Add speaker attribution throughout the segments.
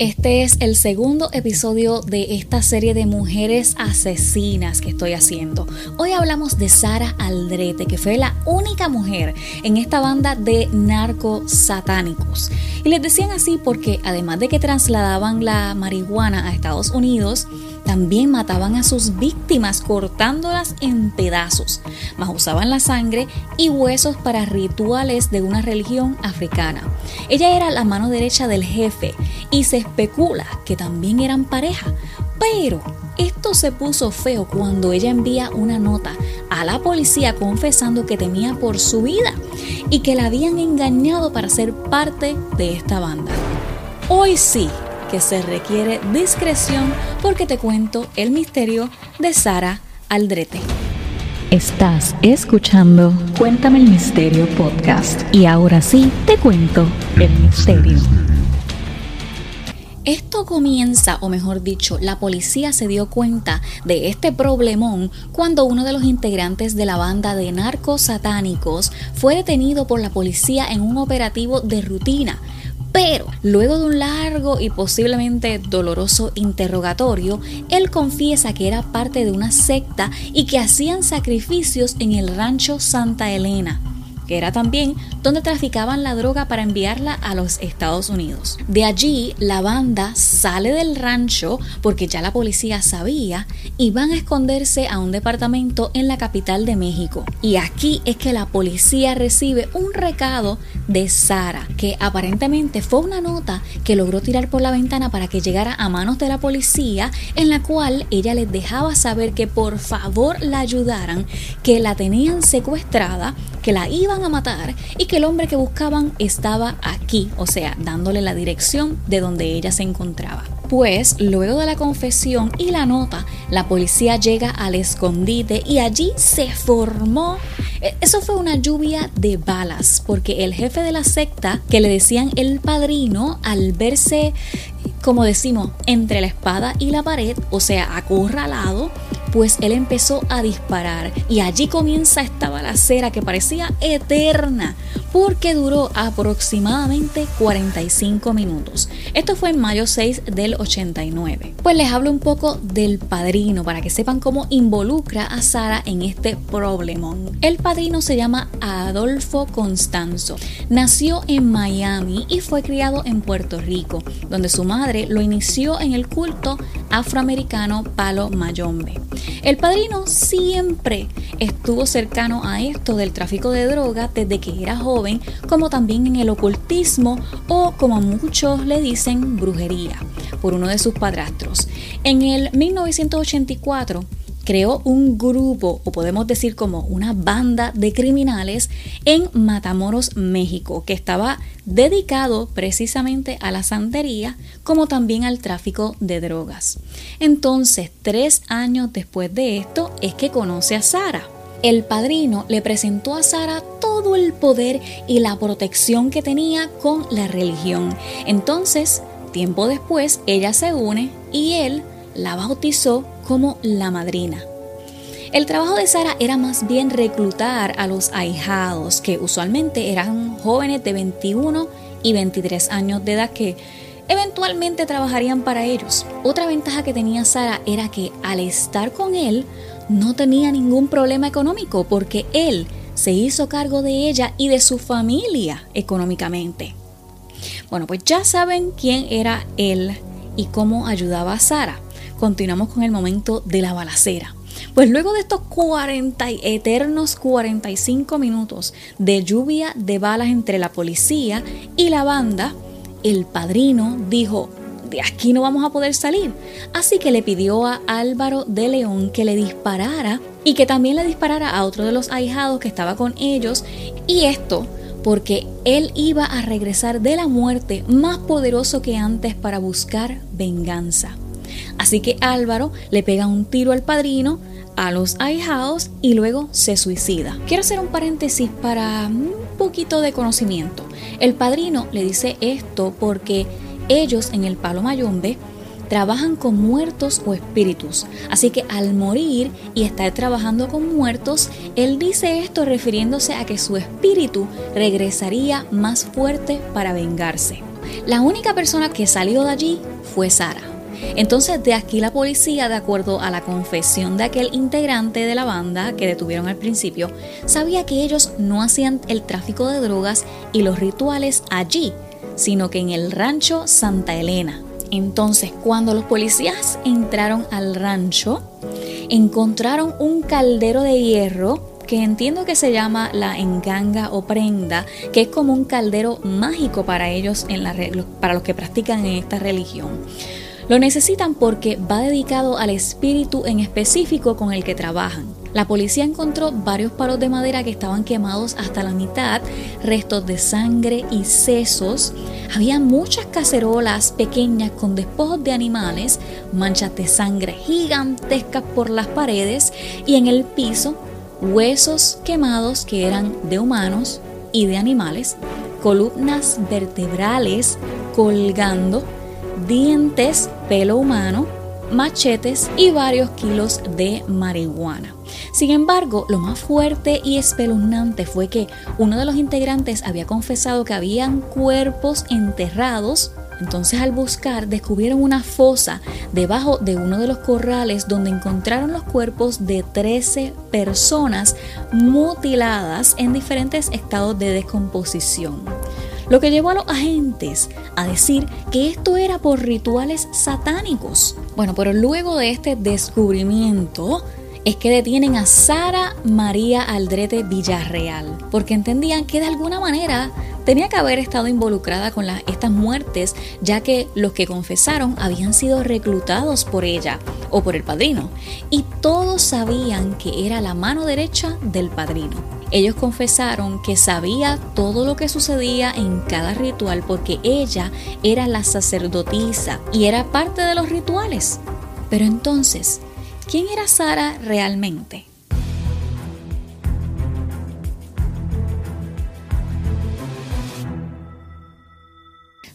Speaker 1: Este es el segundo episodio de esta serie de mujeres asesinas que estoy haciendo. Hoy hablamos de Sara Aldrete, que fue la única mujer en esta banda de narcos satánicos. Y les decían así porque además de que trasladaban la marihuana a Estados Unidos, también mataban a sus víctimas cortándolas en pedazos, más usaban la sangre y huesos para rituales de una religión africana. Ella era la mano derecha del jefe y se especula que también eran pareja, pero esto se puso feo cuando ella envía una nota a la policía confesando que temía por su vida y que la habían engañado para ser parte de esta banda. Hoy sí, que se requiere discreción porque te cuento el misterio de Sara Aldrete.
Speaker 2: Estás escuchando Cuéntame el Misterio Podcast. Y ahora sí, te cuento el misterio.
Speaker 1: Esto comienza, o mejor dicho, la policía se dio cuenta de este problemón cuando uno de los integrantes de la banda de narcos satánicos fue detenido por la policía en un operativo de rutina. Pero luego de un largo y posiblemente doloroso interrogatorio, él confiesa que era parte de una secta y que hacían sacrificios en el rancho Santa Elena que era también donde traficaban la droga para enviarla a los Estados Unidos. De allí, la banda sale del rancho porque ya la policía sabía y van a esconderse a un departamento en la capital de México. Y aquí es que la policía recibe un recado de Sara, que aparentemente fue una nota que logró tirar por la ventana para que llegara a manos de la policía, en la cual ella les dejaba saber que por favor la ayudaran, que la tenían secuestrada, que la iban a matar y que el hombre que buscaban estaba aquí, o sea, dándole la dirección de donde ella se encontraba. Pues luego de la confesión y la nota, la policía llega al escondite y allí se formó eso fue una lluvia de balas, porque el jefe de la secta, que le decían el padrino, al verse, como decimos, entre la espada y la pared, o sea, acorralado, pues él empezó a disparar. Y allí comienza esta balacera que parecía eterna porque duró aproximadamente 45 minutos. Esto fue en mayo 6 del 89. Pues les hablo un poco del padrino para que sepan cómo involucra a Sara en este problemón. El padrino se llama Adolfo Constanzo. Nació en Miami y fue criado en Puerto Rico, donde su madre lo inició en el culto afroamericano Palo Mayombe. El padrino siempre estuvo cercano a esto del tráfico de droga desde que era joven, como también en el ocultismo o como muchos le dicen brujería, por uno de sus padrastros. En el 1984, creó un grupo, o podemos decir como una banda de criminales en Matamoros, México, que estaba dedicado precisamente a la santería como también al tráfico de drogas. Entonces, tres años después de esto es que conoce a Sara. El padrino le presentó a Sara todo el poder y la protección que tenía con la religión. Entonces, tiempo después, ella se une y él la bautizó como la madrina. El trabajo de Sara era más bien reclutar a los ahijados, que usualmente eran jóvenes de 21 y 23 años de edad que eventualmente trabajarían para ellos. Otra ventaja que tenía Sara era que al estar con él no tenía ningún problema económico porque él se hizo cargo de ella y de su familia económicamente. Bueno, pues ya saben quién era él y cómo ayudaba a Sara continuamos con el momento de la balacera. Pues luego de estos 40 eternos 45 minutos de lluvia de balas entre la policía y la banda, el padrino dijo, de aquí no vamos a poder salir. Así que le pidió a Álvaro de León que le disparara y que también le disparara a otro de los ahijados que estaba con ellos. Y esto porque él iba a regresar de la muerte más poderoso que antes para buscar venganza. Así que Álvaro le pega un tiro al padrino, a los ahijados y luego se suicida. Quiero hacer un paréntesis para un poquito de conocimiento. El padrino le dice esto porque ellos en el Palo Mayombe trabajan con muertos o espíritus. Así que al morir y estar trabajando con muertos, él dice esto refiriéndose a que su espíritu regresaría más fuerte para vengarse. la única persona que salió de allí fue Sara. Entonces, de aquí la policía, de acuerdo a la confesión de aquel integrante de la banda que detuvieron al principio, sabía que ellos no hacían el tráfico de drogas y los rituales allí, sino que en el rancho Santa Elena. Entonces, cuando los policías entraron al rancho, encontraron un caldero de hierro que entiendo que se llama la enganga o prenda, que es como un caldero mágico para ellos, en la, para los que practican en esta religión. Lo necesitan porque va dedicado al espíritu en específico con el que trabajan. La policía encontró varios palos de madera que estaban quemados hasta la mitad, restos de sangre y sesos. Había muchas cacerolas pequeñas con despojos de animales, manchas de sangre gigantescas por las paredes y en el piso huesos quemados que eran de humanos y de animales, columnas vertebrales colgando dientes, pelo humano, machetes y varios kilos de marihuana. Sin embargo, lo más fuerte y espeluznante fue que uno de los integrantes había confesado que habían cuerpos enterrados. Entonces al buscar descubrieron una fosa debajo de uno de los corrales donde encontraron los cuerpos de 13 personas mutiladas en diferentes estados de descomposición lo que llevó a los agentes a decir que esto era por rituales satánicos. Bueno, pero luego de este descubrimiento, es que detienen a Sara María Aldrete Villarreal, porque entendían que de alguna manera tenía que haber estado involucrada con estas muertes, ya que los que confesaron habían sido reclutados por ella o por el padrino, y todos sabían que era la mano derecha del padrino. Ellos confesaron que sabía todo lo que sucedía en cada ritual porque ella era la sacerdotisa y era parte de los rituales. Pero entonces, ¿quién era Sara realmente?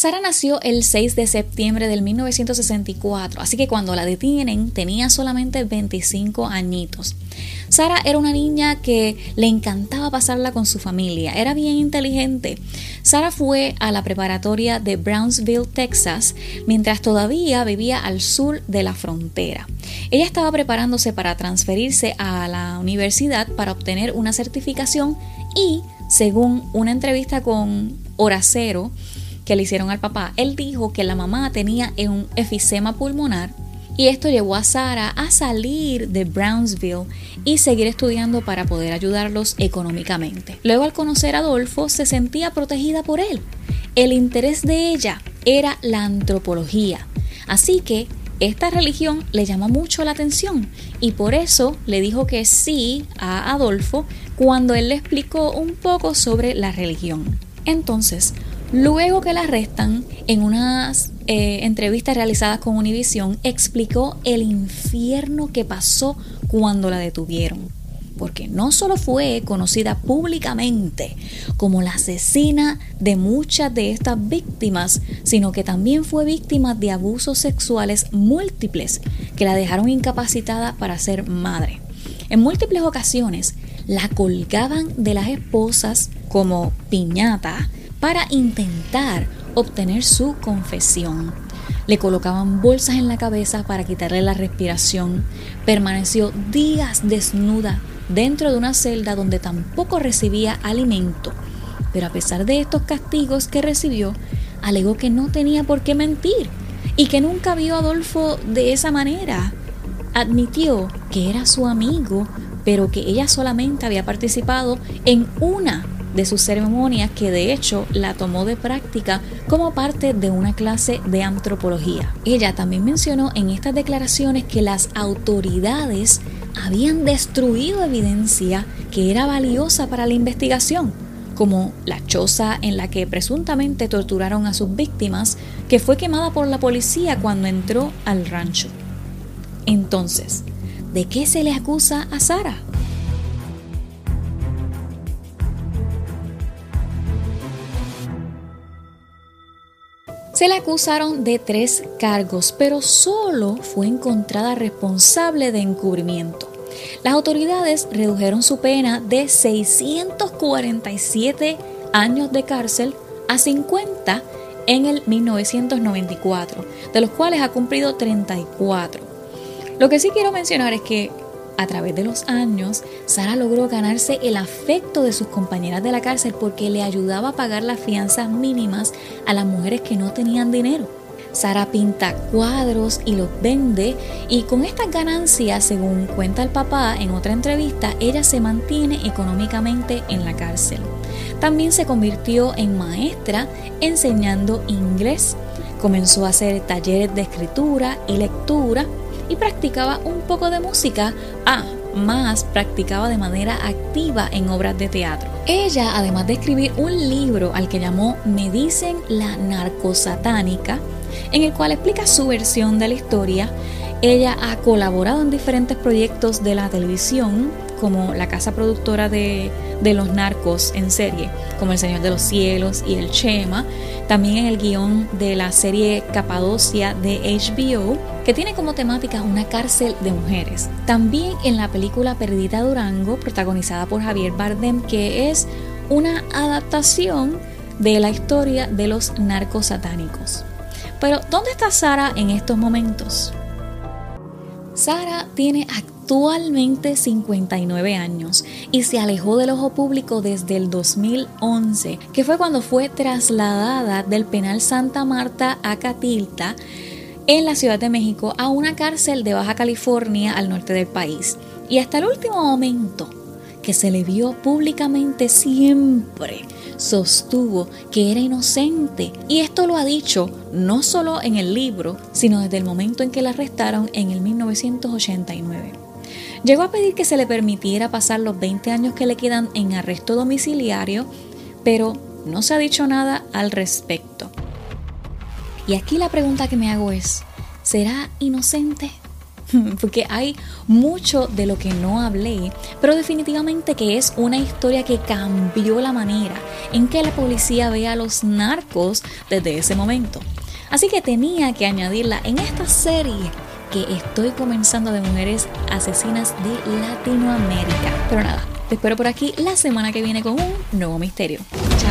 Speaker 1: Sara nació el 6 de septiembre del 1964, así que cuando la detienen tenía solamente 25 añitos. Sara era una niña que le encantaba pasarla con su familia, era bien inteligente. Sara fue a la preparatoria de Brownsville, Texas, mientras todavía vivía al sur de la frontera. Ella estaba preparándose para transferirse a la universidad para obtener una certificación y, según una entrevista con Horacero, que le hicieron al papá, él dijo que la mamá tenía un efisema pulmonar y esto llevó a Sara a salir de Brownsville y seguir estudiando para poder ayudarlos económicamente. Luego al conocer a Adolfo se sentía protegida por él. El interés de ella era la antropología. Así que esta religión le llamó mucho la atención y por eso le dijo que sí a Adolfo cuando él le explicó un poco sobre la religión. Entonces, Luego que la arrestan, en unas eh, entrevistas realizadas con Univision, explicó el infierno que pasó cuando la detuvieron. Porque no solo fue conocida públicamente como la asesina de muchas de estas víctimas, sino que también fue víctima de abusos sexuales múltiples que la dejaron incapacitada para ser madre. En múltiples ocasiones la colgaban de las esposas como piñata para intentar obtener su confesión. Le colocaban bolsas en la cabeza para quitarle la respiración. Permaneció días desnuda dentro de una celda donde tampoco recibía alimento. Pero a pesar de estos castigos que recibió, alegó que no tenía por qué mentir y que nunca vio a Adolfo de esa manera. Admitió que era su amigo, pero que ella solamente había participado en una de sus ceremonias que de hecho la tomó de práctica como parte de una clase de antropología. Ella también mencionó en estas declaraciones que las autoridades habían destruido evidencia que era valiosa para la investigación, como la choza en la que presuntamente torturaron a sus víctimas, que fue quemada por la policía cuando entró al rancho. Entonces, ¿de qué se le acusa a Sara? Se le acusaron de tres cargos, pero solo fue encontrada responsable de encubrimiento. Las autoridades redujeron su pena de 647 años de cárcel a 50 en el 1994, de los cuales ha cumplido 34. Lo que sí quiero mencionar es que a través de los años, Sara logró ganarse el afecto de sus compañeras de la cárcel porque le ayudaba a pagar las fianzas mínimas a las mujeres que no tenían dinero. Sara pinta cuadros y los vende y con estas ganancias, según cuenta el papá en otra entrevista, ella se mantiene económicamente en la cárcel. También se convirtió en maestra enseñando inglés. Comenzó a hacer talleres de escritura y lectura y practicaba un poco de música. Ah, más practicaba de manera activa en obras de teatro. Ella, además de escribir un libro al que llamó Me dicen la narcosatánica, en el cual explica su versión de la historia, ella ha colaborado en diferentes proyectos de la televisión, como la casa productora de, los narcos en serie, como El Señor de los Cielos y El Chema, también en el guion de la serie Capadocia de HBO, que tiene como temática una cárcel de mujeres. También en la película Perdita Durango, protagonizada por Javier Bardem, que es una adaptación de la historia de los narcos satánicos. Pero, ¿dónde está Sara en estos momentos? Sara tiene actualmente 59 años y se alejó del ojo público desde el 2011, que fue cuando fue trasladada del penal Santa Marta a Catilta en la Ciudad de México a una cárcel de Baja California al norte del país. Y hasta el último momento que se le vio públicamente siempre sostuvo que era inocente. Y esto lo ha dicho no solo en el libro, sino desde el momento en que la arrestaron en el 1989. Llegó a pedir que se le permitiera pasar los 20 años que le quedan en arresto domiciliario, pero no se ha dicho nada al respecto. Y aquí la pregunta que me hago es, ¿será inocente? porque hay mucho de lo que no hablé, pero definitivamente que es una historia que cambió la manera en que la policía ve a los narcos desde ese momento. Así que tenía que añadirla en esta serie que estoy comenzando de mujeres asesinas de Latinoamérica. Pero nada, te espero por aquí la semana que viene con un nuevo misterio. Chao.